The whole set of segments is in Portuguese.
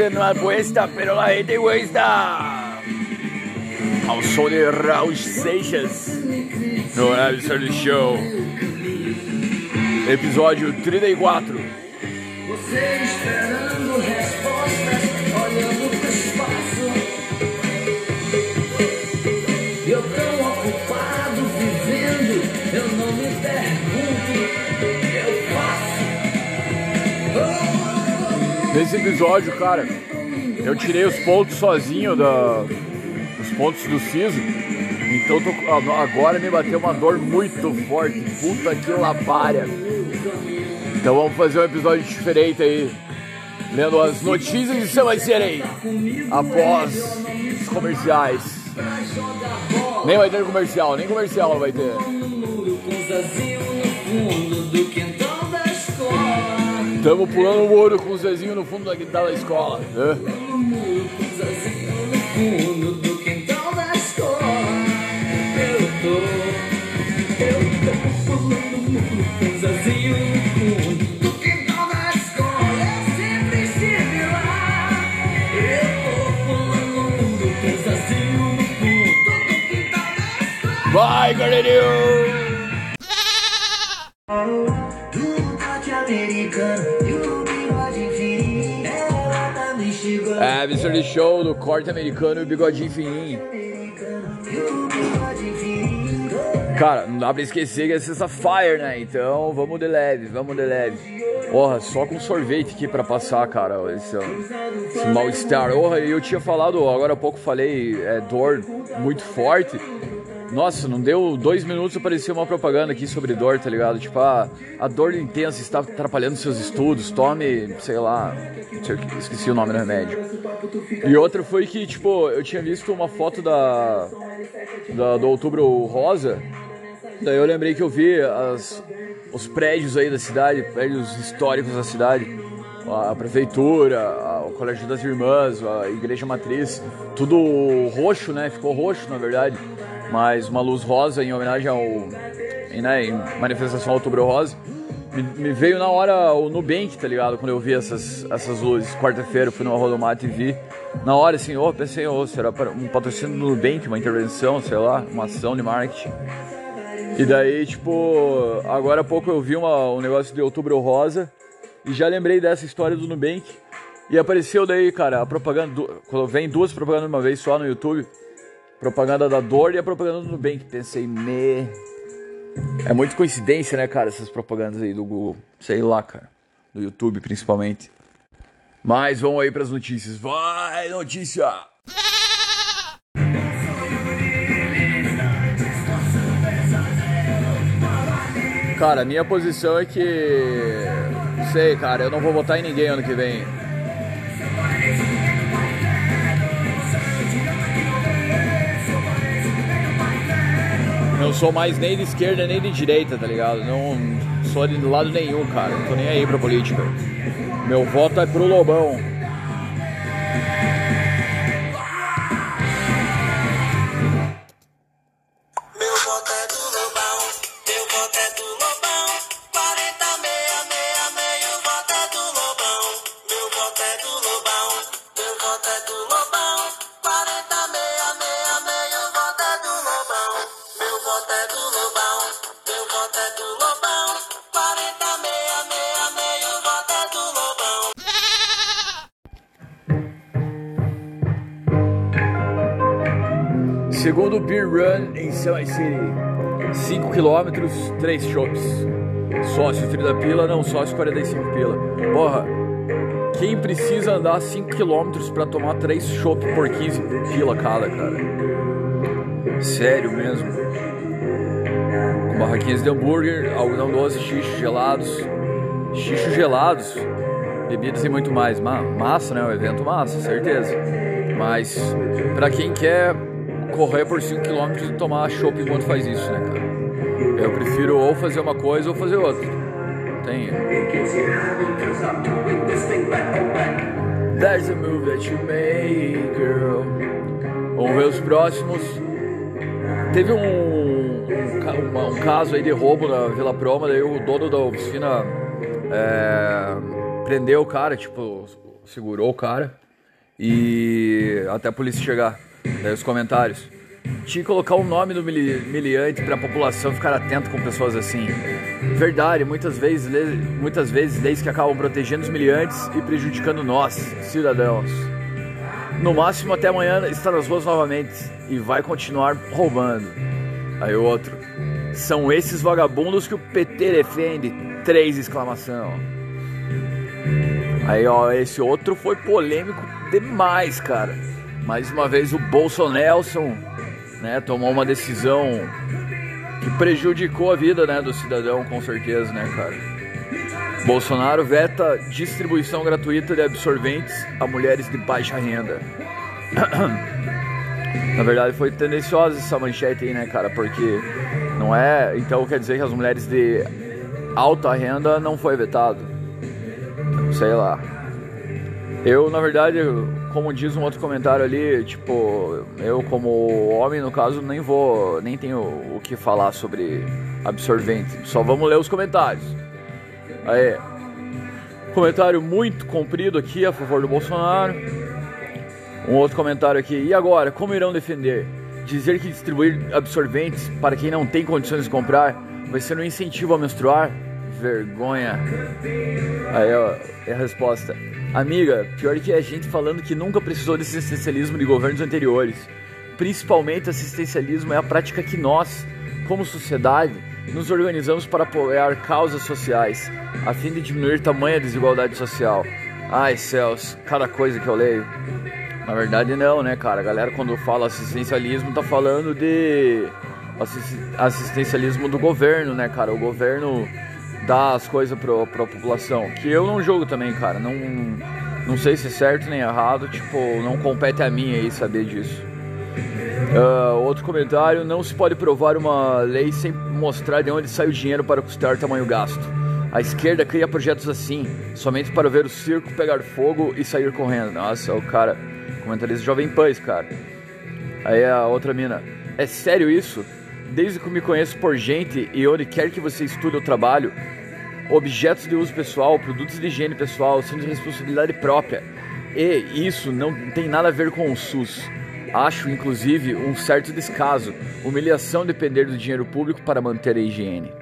13 no apuesta, pero la gente cuesta. Ao som de Raul Seixas no do show. Episódio 34. Você esperando Nesse episódio, cara, eu tirei os pontos sozinho da, os pontos do siso. Então tô, agora me bateu uma dor muito forte. Puta que lapária. Então vamos fazer um episódio diferente aí. Lendo as notícias de São aí. Após os comerciais. Nem vai ter comercial, nem comercial vai ter. Tamo pulando o muro com o Zezinho no fundo da quintal da escola. né? Com Zazinho no fundo do quintal da escola. Eu tô, eu tô pulando o muro com Zazinho no fundo do quintal da escola. Eu sempre estive lá. Eu tô pulando o muro com Zazinho no fundo do quintal da escola. Vai, galerinho! Do Mr. Show do corte americano e o bigodinho fininho. Cara, não dá pra esquecer que é sexta-fire, né? Então vamos de leve, vamos de leve. Porra, só com sorvete aqui pra passar, cara, esse, esse mal-estar. Porra, eu tinha falado, agora há pouco falei, é dor muito forte. Nossa, não deu dois minutos apareceu uma propaganda aqui sobre dor, tá ligado? Tipo, ah, a dor intensa está atrapalhando seus estudos, tome, sei lá, esqueci o nome do remédio. E outra foi que, tipo, eu tinha visto uma foto da, da- do Outubro Rosa, daí eu lembrei que eu vi as, os prédios aí da cidade, prédios históricos da cidade, a, prefeitura, o Colégio das Irmãs, a Igreja Matriz, tudo roxo, né? Ficou roxo, na verdade, mas uma luz rosa em homenagem ao, em, né, em manifestação Outubro Rosa. Me, me veio na hora o Nubank, tá ligado? Quando eu vi essas, essas luzes. Quarta-feira eu fui no Rodomato e vi. Na hora, assim, ô, pensei, ô, será um patrocínio do Nubank, uma intervenção, sei lá, uma ação de marketing. E daí, tipo, agora há pouco eu vi uma, um negócio de Outubro Rosa e já lembrei dessa história do Nubank. E apareceu daí, cara, a propaganda, do, quando vem duas propagandas de uma vez só no YouTube, propaganda da Dor e a propaganda do Nubank. Pensei, me... É muito coincidência, né, cara, essas propagandas aí do Google. Sei lá, cara. Do YouTube, principalmente. Mas vamos aí pras notícias. Vai, notícia! Cara, minha posição é que. Sei, cara, eu não vou votar em ninguém ano que vem. Não sou mais nem de esquerda nem de direita, tá ligado? Não sou de lado nenhum, cara. Não tô nem aí pra política. Meu voto é pro Lobão. É do Lobão, meu voto é do Lobão. 40, meia, meia, meio voto é do Lobão. Segundo Beer Run em São City. 5 km, 3 shops. Sócio 30 pila, não sócio 45 pila. Porra, quem precisa andar 5 km pra tomar 3 chopp por 15 pila cada, cara? Sério mesmo. Barraquinhas de hambúrguer, algodão doce, xixo gelados. Xixo gelados. Bebidas e muito mais. Ma- massa, né? O evento massa, certeza. Mas pra quem quer correr por 5 km e tomar chopp enquanto faz isso, né, cara? Eu prefiro ou fazer uma coisa ou fazer outra. Tem. There's a move that you girl. Vamos ver os próximos. teve um, um caso aí de roubo na Vila Proma, daí o dono da oficina é, prendeu o cara, tipo, segurou o cara e até a polícia chegar. Daí os comentários. Tinha que colocar o nome do mili- miliante pra população ficar atento com pessoas assim. Verdade, muitas vezes, muitas vezes leis que acabam protegendo os miliantes e prejudicando nós, cidadãos. No máximo até amanhã está nas ruas novamente e vai continuar roubando. Aí o outro. São esses vagabundos que o PT defende. Três exclamação. Aí ó, esse outro foi polêmico demais, cara. Mais uma vez o Bolsonelson, né, tomou uma decisão que prejudicou a vida, né, do cidadão, com certeza, né, cara. Bolsonaro veta distribuição gratuita de absorventes a mulheres de baixa renda. Na verdade foi tendenciosa essa manchete aí, né, cara? Porque não é. Então quer dizer que as mulheres de alta renda não foi vetado. Sei lá. Eu, na verdade, como diz um outro comentário ali, tipo, eu como homem, no caso, nem vou, nem tenho o que falar sobre absorvente. Só vamos ler os comentários. Aí, comentário muito comprido aqui a favor do Bolsonaro. Um outro comentário aqui. E agora, como irão defender? Dizer que distribuir absorventes para quem não tem condições de comprar vai ser um incentivo a menstruar? Vergonha. Aí, ó, é a resposta. Amiga, pior que é gente falando que nunca precisou desse assistencialismo de governos anteriores. Principalmente assistencialismo é a prática que nós, como sociedade, nos organizamos para apoiar causas sociais, a fim de diminuir tamanha desigualdade social. Ai céus, cada coisa que eu leio. Na verdade não, né, cara? A galera quando fala assistencialismo tá falando de assis- assistencialismo do governo, né, cara? O governo dá as coisas pra, pra população. Que eu não jogo também, cara. Não, não sei se é certo nem errado. Tipo, não compete a mim aí saber disso. Ah, outro comentário: não se pode provar uma lei sem mostrar de onde sai o dinheiro para custar tamanho gasto. A esquerda cria projetos assim, somente para ver o circo pegar fogo e sair correndo. Nossa, o cara, comentarista Jovem esse cara. Aí a outra mina: é sério isso? Desde que me conheço por gente e onde quer que você estude ou trabalho, objetos de uso pessoal, produtos de higiene pessoal são de responsabilidade própria. E isso não tem nada a ver com o SUS. Acho, inclusive, um certo descaso, humilhação depender do dinheiro público para manter a higiene.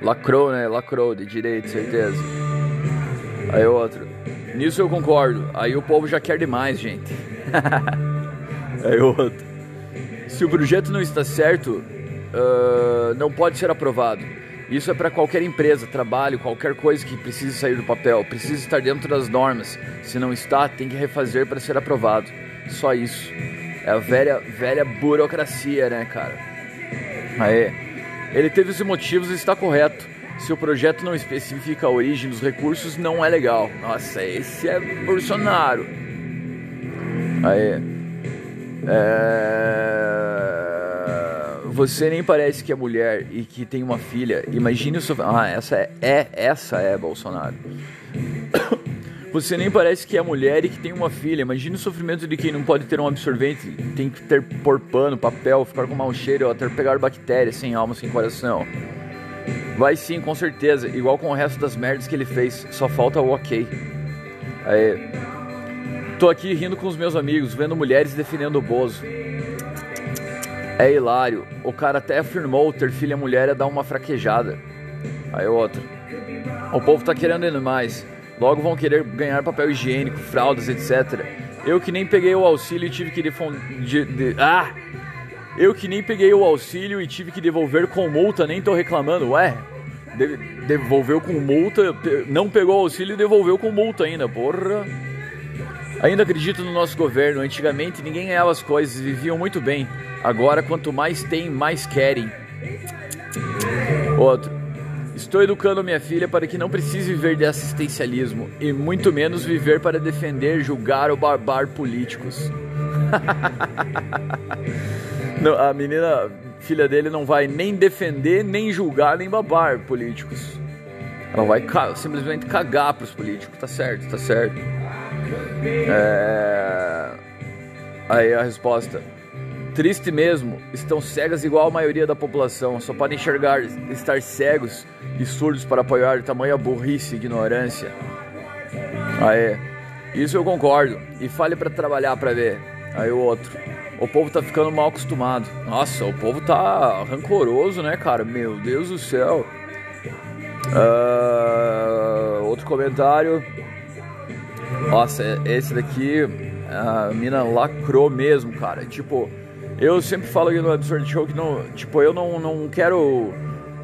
Lacrou, né? Lacrou, de direito, certeza. Aí outro. Nisso eu concordo. Aí o povo já quer demais, gente. Aí outro. Se o projeto não está certo, ah, não pode ser aprovado. Isso é para qualquer empresa, trabalho, qualquer coisa que precise sair do papel, precisa estar dentro das normas. Se não está, tem que refazer para ser aprovado. Só isso. É a velha, velha burocracia, né, cara? Aí, ele teve os motivos e está correto. Se o projeto não especifica a origem dos recursos, não é legal. Nossa, esse é Bolsonaro. Aí. É... Você nem parece que é mulher e que tem uma filha. Imagine o sofrimento. Ah, essa é, é essa é Bolsonaro. Você nem parece que é mulher e que tem uma filha. Imagine o sofrimento de quem não pode ter um absorvente, tem que ter por pano, papel, ficar com mau cheiro, até pegar bactérias, sem alma, sem coração. Vai sim, com certeza. Igual com o resto das merdas que ele fez. Só falta o ok. Aí. Tô aqui rindo com os meus amigos, vendo mulheres defendendo o Bozo. É hilário. O cara até afirmou ter filha mulher é dar uma fraquejada. Aí outro. O povo tá querendo ainda mais. Logo vão querer ganhar papel higiênico, fraldas, etc. Eu que nem peguei o auxílio e tive que defon- de, de- Ah! Eu que nem peguei o auxílio e tive que devolver com multa, nem tô reclamando. Ué, de- devolveu com multa, não pegou o auxílio e devolveu com multa ainda, porra. Ainda acredito no nosso governo. Antigamente ninguém ganhava as coisas viviam muito bem. Agora, quanto mais tem, mais querem. Outro. Estou educando minha filha para que não precise viver de assistencialismo e muito menos viver para defender, julgar ou barbar políticos. Não, a menina, filha dele, não vai nem defender, nem julgar, nem babar políticos. Ela vai simplesmente cagar pros políticos. Tá certo, tá certo. É... Aí a resposta. Triste mesmo, estão cegas igual a maioria da população, só podem enxergar, estar cegos e surdos para apoiar tamanha burrice e ignorância. Aê, isso eu concordo, e fale para trabalhar para ver. Aí o outro, o povo tá ficando mal acostumado. Nossa, o povo tá rancoroso, né, cara? Meu Deus do céu. Ah, outro comentário. Nossa, esse daqui, a mina lacrou mesmo, cara. Tipo, eu sempre falo aqui no Absurd Show que não, tipo, eu não, não quero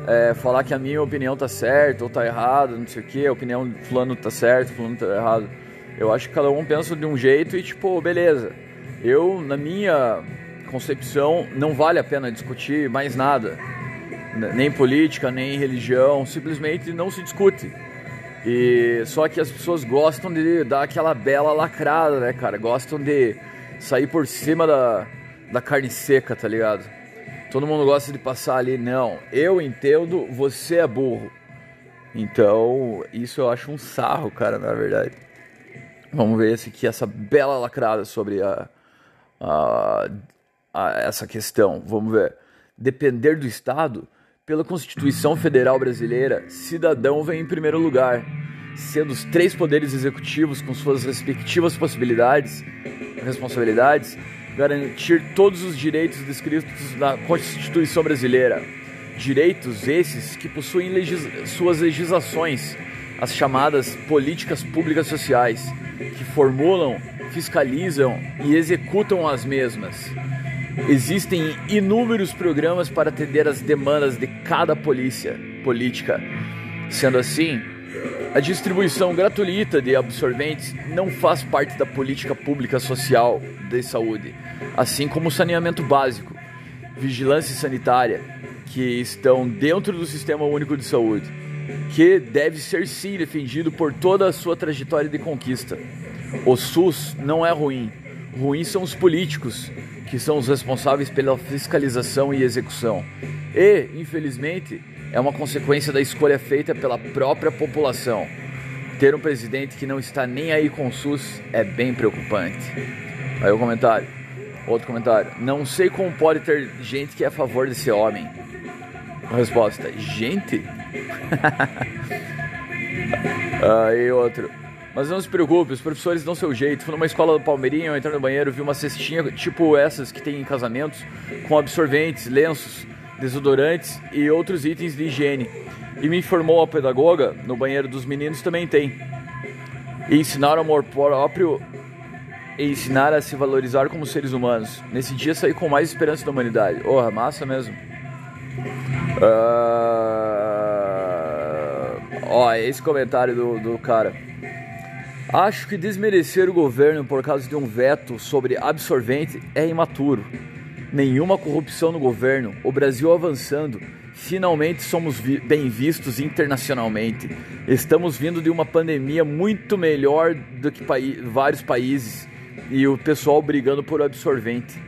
é, falar que a minha opinião tá certa ou tá errada, não sei o que, a opinião de fulano tá certo, fulano tá errado. Eu acho que cada um pensa de um jeito e, tipo, beleza. Eu, na minha concepção, não vale a pena discutir mais nada. Nem política, nem religião, simplesmente não se discute. E só que as pessoas gostam de dar aquela bela lacrada, né, cara? Gostam de sair por cima da, da carne seca, tá ligado? Todo mundo gosta de passar ali, não. Eu entendo, você é burro. Então, isso eu acho um sarro, cara, na verdade. Vamos ver esse aqui, essa bela lacrada sobre a, a, a essa questão. Vamos ver. Depender do Estado, pela Constituição Federal Brasileira, cidadão vem em primeiro lugar, sendo os três poderes executivos com suas respectivas possibilidades, responsabilidades, garantir todos os direitos descritos na Constituição Brasileira. Direitos esses que possuem legis suas legislações, as chamadas políticas públicas sociais, que formulam, fiscalizam e executam as mesmas. Existem inúmeros programas para atender às demandas de cada polícia política. Sendo assim, a distribuição gratuita de absorventes não faz parte da política pública social de saúde, assim como o saneamento básico, vigilância sanitária, que estão dentro do Sistema Único de Saúde, que deve ser sim defendido por toda a sua trajetória de conquista. O SUS não é ruim, ruins são os políticos, que são os responsáveis pela fiscalização e execução. E, infelizmente, é uma consequência da escolha feita pela própria população. Ter um presidente que não está nem aí com o SUS é bem preocupante. Aí o comentário. Outro comentário. Não sei como pode ter gente que é a favor desse homem. Resposta: Gente? Aí outro. Mas não se preocupe, os professores dão seu jeito. Fui numa escola do Palmeirinho, eu entrei no banheiro, vi uma cestinha tipo essas que tem em casamentos, com absorventes, lenços, desodorantes e outros itens de higiene. E me informou a pedagoga, no banheiro dos meninos também tem. E ensinar o amor próprio e ensinar a se valorizar como seres humanos. Nesse dia saí com mais esperança da humanidade. Porra, massa mesmo. Ah, Ó, esse comentário do, do cara. Acho que desmerecer o governo por causa de um veto sobre absorvente é imaturo. Nenhuma corrupção no governo, o Brasil avançando, finalmente somos vi bem vistos internacionalmente. Estamos vindo de uma pandemia muito melhor do que paí vários países e o pessoal brigando por absorvente.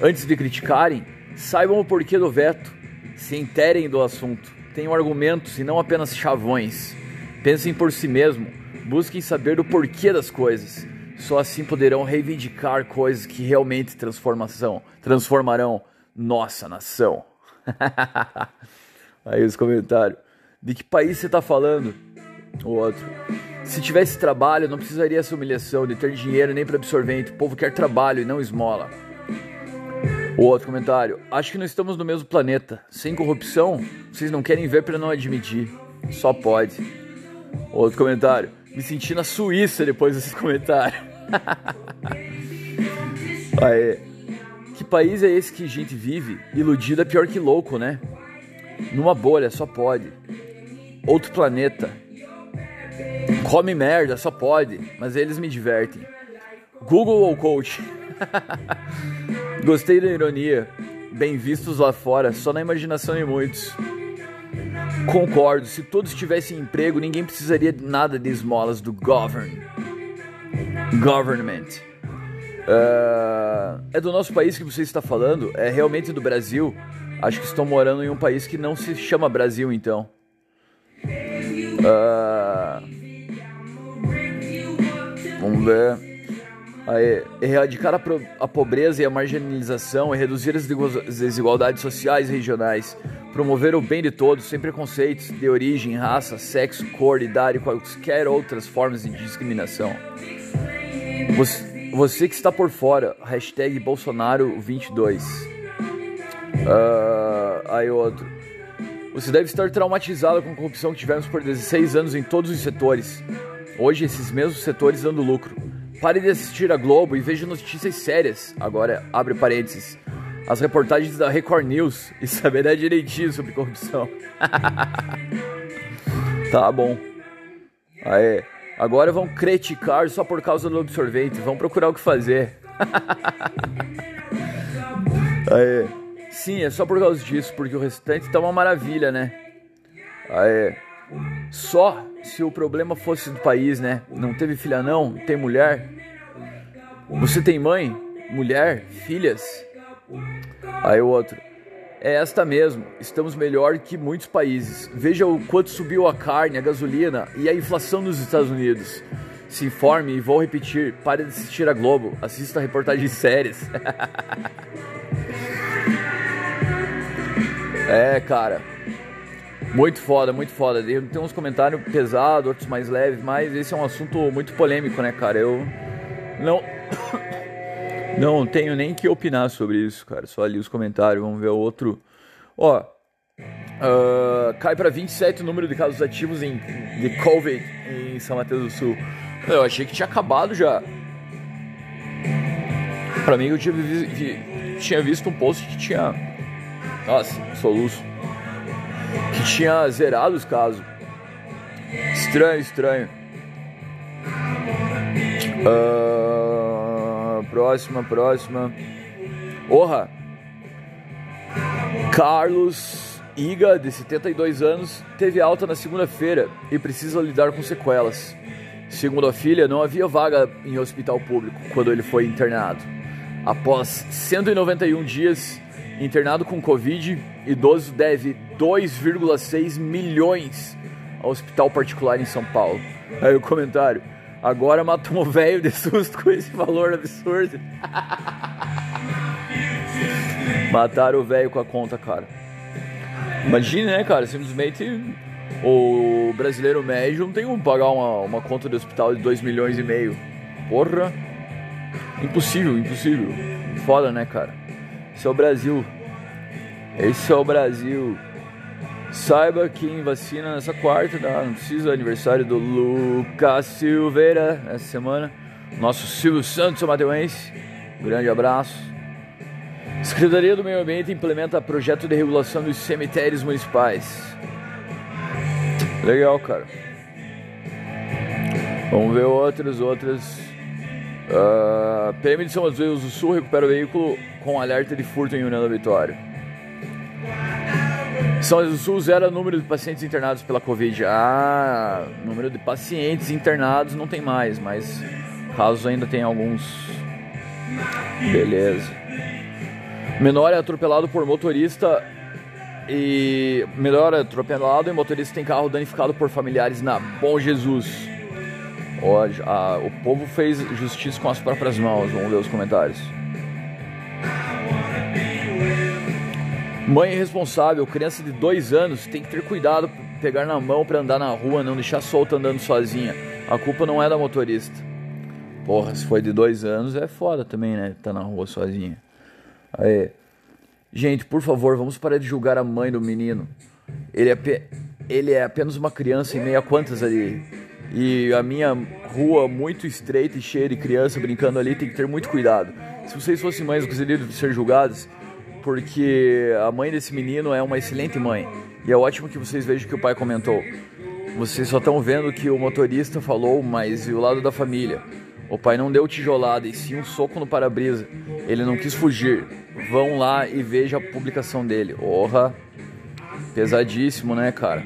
Antes de criticarem, saibam o porquê do veto, se interem do assunto, tenham argumentos e não apenas chavões. Pensem por si mesmo, busquem saber do porquê das coisas. Só assim poderão reivindicar coisas que realmente transformação, transformarão nossa nação. Aí os comentários. De que país você está falando? O outro. Se tivesse trabalho, não precisaria essa humilhação de ter dinheiro nem para absorvente. O povo quer trabalho e não esmola. O outro comentário. Acho que não estamos no mesmo planeta. Sem corrupção, vocês não querem ver para não admitir. Só pode. Outro comentário. Me senti na Suíça depois desse comentário. Aê. Que país é esse que a gente vive? Iludido é pior que louco, né? Numa bolha, só pode. Outro planeta. Come merda, só pode, mas eles me divertem. Google ou coach? Gostei da ironia. Bem vistos lá fora, só na imaginação de muitos. Concordo, se todos tivessem emprego, ninguém precisaria de nada de esmolas do govern. Government. Ah, é do nosso país que você está falando? É realmente do Brasil? Acho que estão morando em um país que não se chama Brasil, então. Ah, vamos ver. Aí, erradicar a, a pobreza e a marginalização e reduzir as desigual- as desigualdades sociais e regionais. Promover o bem de todos, sem preconceitos de origem, raça, sexo, cor, idade e quaisquer outras formas de discriminação. Você, você que está por fora, hashtag Bolsonaro22. Ah, aí outro. Você deve estar traumatizado com a corrupção que tivemos por 16 anos em todos os setores. Hoje, esses mesmos setores dando lucro. Pare de assistir a Globo e veja notícias sérias. Agora, abre parênteses. As reportagens da Record News e saberá direitinho sobre corrupção. tá bom. Aê. Agora vão criticar só por causa do absorvente. Vão procurar o que fazer. Aê. Sim, é só por causa disso, porque o restante tá uma maravilha, né? Aê. Só se o problema fosse do país, né? Não teve filha não, tem mulher. Você tem mãe, mulher, filhas? Aí o outro. É esta mesmo, estamos melhor que muitos países. Veja o quanto subiu a carne, a gasolina e a inflação nos Estados Unidos. Se informe e vou repetir, pare de assistir a Globo, assista reportagens sérias. é, cara. Muito foda, muito foda. Tem uns comentários pesados, outros mais leves, mas esse é um assunto muito polêmico, né, cara? Eu não não tenho nem que opinar sobre isso, cara. Só ali os comentários, vamos ver o outro. Ó, ah, cai para 27 o número de casos ativos em, de Covid em São Mateus do Sul. Eu achei que tinha acabado já. Pra mim, eu tinha, vi- vi- tinha visto um post que tinha. Nossa, soluço. Que tinha zerado os casos. Estranho, estranho. Ah, próxima, próxima. Orra. Carlos Iga, de 72 anos, teve alta na segunda-feira e precisa lidar com sequelas. Segundo a filha, não havia vaga em hospital público quando ele foi internado. Após 191 dias internado com Covid, idoso deve 2,6 milhões ao hospital particular em São Paulo. Aí o comentário. Agora matou um velho de susto com esse valor absurdo. Mataram o velho com a conta, cara. Imagine, né, cara? Simplesmente o brasileiro médio não tem como pagar uma, uma conta de hospital de 2 milhões e meio. Porra! Impossível, impossível. Foda, né, cara? Esse é o Brasil. Esse é o Brasil. Saiba quem vacina nessa quarta, tá? Não precisa aniversário do Lucas Silveira essa semana. Nosso Silvio Santos Mateuense. Grande abraço. Secretaria do Meio Ambiente implementa projeto de regulação dos cemitérios municipais. Legal, cara. Vamos ver outras, outras. Ah, PM de São Mateus do Sul recupera o veículo com alerta de furto em União da Vitória. São Mateus do Sul zera número de pacientes internados pela Covid. Ah, número de pacientes internados não tem mais, mas casos ainda tem alguns. Beleza. Menor é atropelado por motorista e menor é atropelado e motorista tem carro danificado por familiares na Bom Jesus. Ó, a- o povo fez justiça com as próprias mãos. Vamos ver os comentários. Mãe irresponsável, criança de dois anos, tem que ter cuidado, pegar na mão pra andar na rua, não deixar solta andando sozinha. A culpa não é da motorista. Porra, se foi de dois anos é foda também, né? Tá na rua sozinha. Aí. Gente, por favor, vamos parar de julgar a mãe do menino. Ele é, pe- ele é apenas uma criança em meio a quantas ali? E a minha rua muito estreita e cheia de criança brincando ali tem que ter muito cuidado. Se vocês fossem mães, gostariam de ser julgados, porque a mãe desse menino é uma excelente mãe. E é ótimo que vocês vejam que o pai comentou. Vocês só estão vendo que o motorista falou, mas e o lado da família? O pai não deu tijolada e sim um soco no para-brisa. Ele não quis fugir. Vão lá e veja a publicação dele. Orra! Pesadíssimo, né, cara?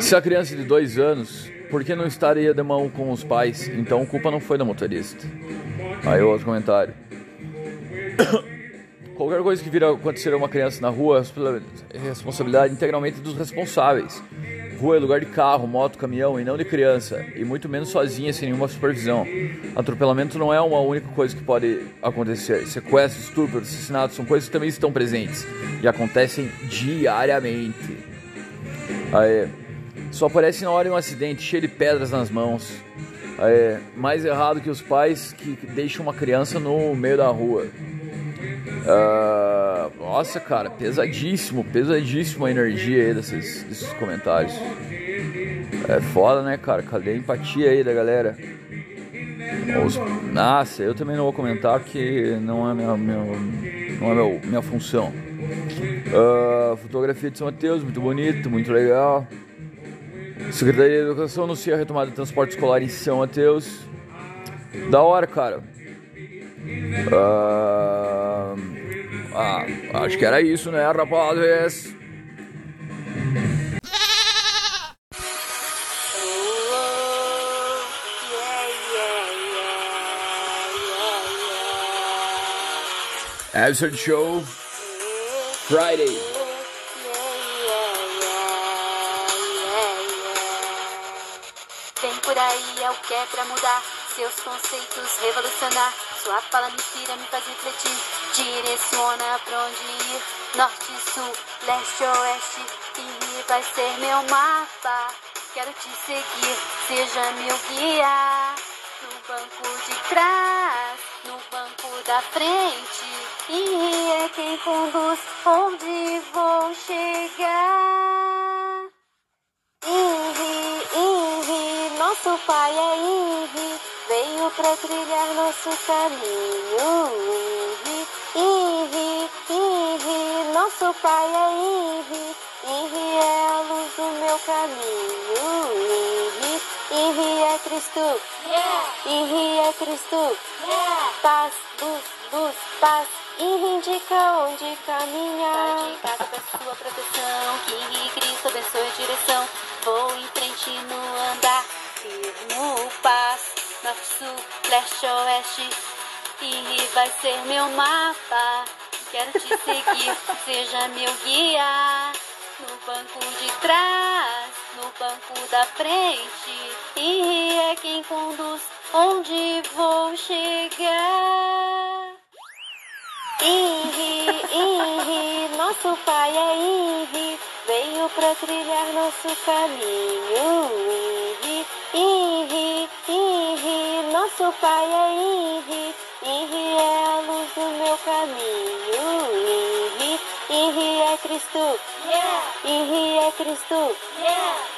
Se a criança de dois anos, por que não estaria de mão com os pais? Então a culpa não foi da motorista. Aí outro comentário. Qualquer coisa que vir a acontecer a uma criança na rua é responsabilidade integralmente dos responsáveis. Rua é lugar de carro, moto, caminhão e não de criança, e muito menos sozinha sem nenhuma supervisão. Atropelamento não é uma única coisa que pode acontecer. Sequestros, estupros, assassinatos são coisas que também estão presentes e acontecem diariamente. Aê. Só aparece na hora de um acidente, cheio de pedras nas mãos. Aê. Mais errado que os pais que deixam uma criança no meio da rua. Ah, nossa, cara, pesadíssimo, pesadíssimo a energia aí desses, desses comentários. É foda, né, cara? Cadê a empatia aí da galera? Os... Nossa, eu também não vou comentar porque não é minha, minha, não é meu, minha função. Ah, fotografia de São Mateus, muito bonito, muito legal. Secretaria de Educação anuncia a retomada do transporte escolar em São Mateus. Da hora, cara. Ah, ah, acho que era isso, né, rapazes? Absurd Show Friday. É o que é pra mudar seus conceitos, revolucionar. Sua fala me tira, me faz refletir. Direciona pra onde ir, norte, sul, leste, oeste. E vai ser meu mapa. Quero te seguir, seja meu guia. No banco de trás, no banco da frente. E é quem conduz onde vou chegar. Nosso pai é Inri, veio pra trilhar nosso caminho. Inri, Inri, Inri, nosso pai é Inri, Inri é a luz do meu caminho. Inri, Inri é Cristo, Inri é Cristo, paz, luz, luz, paz. Inri indica onde caminhar. Dedicado pra sua proteção, que Cristo abençoe a direção. Vou em frente no andar, firmo paz, norte, sul, leste, oeste. E vai ser meu mapa. Quero te seguir, seja meu guia. No banco de trás, no banco da frente. E é quem conduz onde vou chegar. Inri, Inri, nosso pai é Inri, veio pra trilhar nosso caminho. Inri, Inri, Inri, nosso pai é Inri, Inri é a luz do meu caminho. Inri, Inri é Cristo, Inri é Cristo,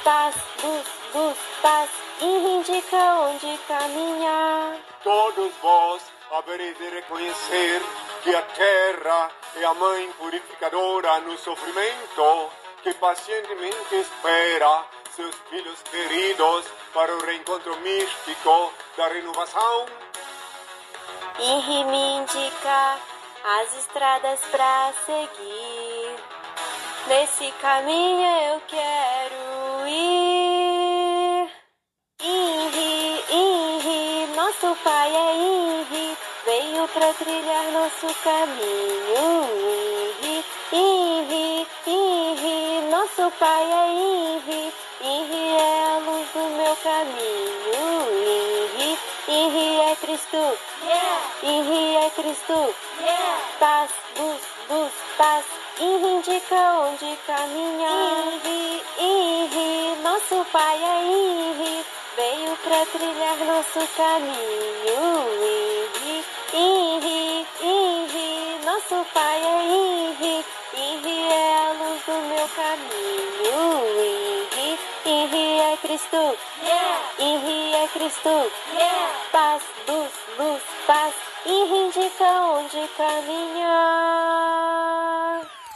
paz, luz, luz, paz. Inri indica onde caminhar. Todos vós havereis de reconhecer que a terra é a mãe purificadora no sofrimento, que pacientemente espera seus filhos queridos para o reencontro místico da renovação. Me indica as estradas pra seguir. Nesse caminho eu quero ir. Inri, Inri, nosso pai é Inri, veio pra trilhar nosso caminho. Inri, Inri, Inri, nosso pai é Inri, A luz do meu caminho. Inri, Inri é Cristo, Inri é Cristo, paz, luz, luz, paz. Inri indica onde caminhar. Inri, Inri, nosso pai é Inri, veio pra trilhar nosso caminho. Inri, Inri, Inri, nosso pai é Inri, Inri é a luz do meu caminho. Inri, Inri é Cristo, Inri é Cristo, paz, luz, luz, paz. Inri indica onde caminhar.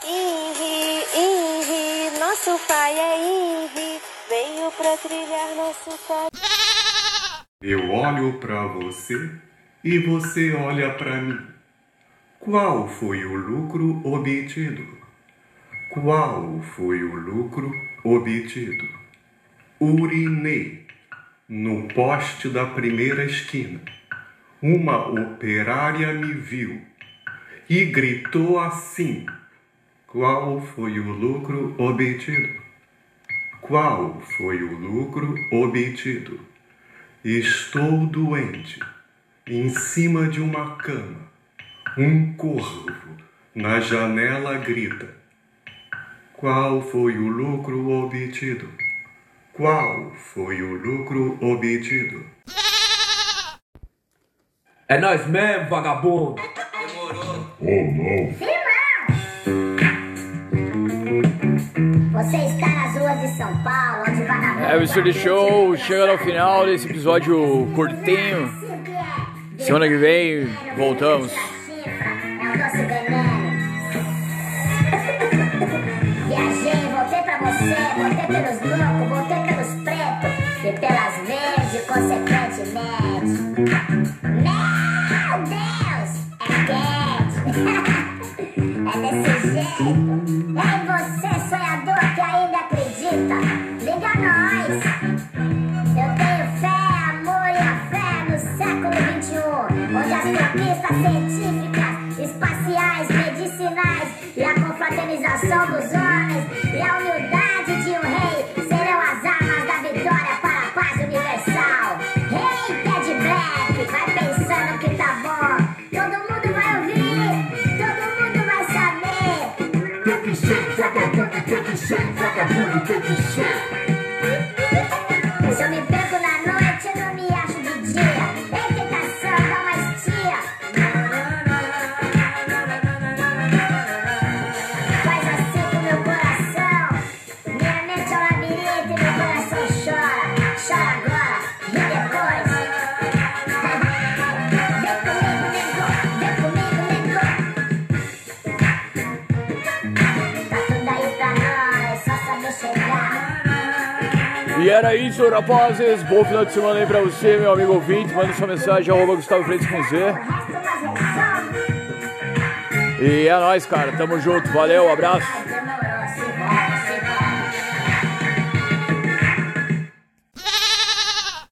Inri, Inri, nosso pai é Inri, veio pra trilhar nosso caminho. Eu olho para você e você olha para mim. Qual foi o lucro obtido? Qual foi o lucro obtido? Urinei no poste da primeira esquina. Uma operária me viu e gritou assim: Qual foi o lucro obtido? Qual foi o lucro obtido? Estou doente, em cima de uma cama. Um corvo na janela grita. Qual foi o lucro obtido? Qual foi o lucro obtido? É nós mesmo, vagabundo. Você está nas ruas de São Paulo, onde vagabundo. É, o Mr. Show chega ao final desse episódio curtinho. Semana que vem voltamos. É o doce veneno. Viajei, voltei pra você, voltei pelos Meu Deus, é quente. é desse jeito. Ei, você, sonhador que ainda acredita, liga nós. Eu tenho fé, amor e a fé no século XXI, onde as conquistas científicas, espaciais, medicinais e a confraternização dos homens e a humildade de um yourself, I Take booty, take yourself, I got booty, take yourself. Era isso, rapazes. Bom final de semana aí pra você, meu amigo ouvinte. Manda sua mensagem, arroba Gustavo Freitas com Z. E é nóis, cara. Tamo junto. Valeu, abraço.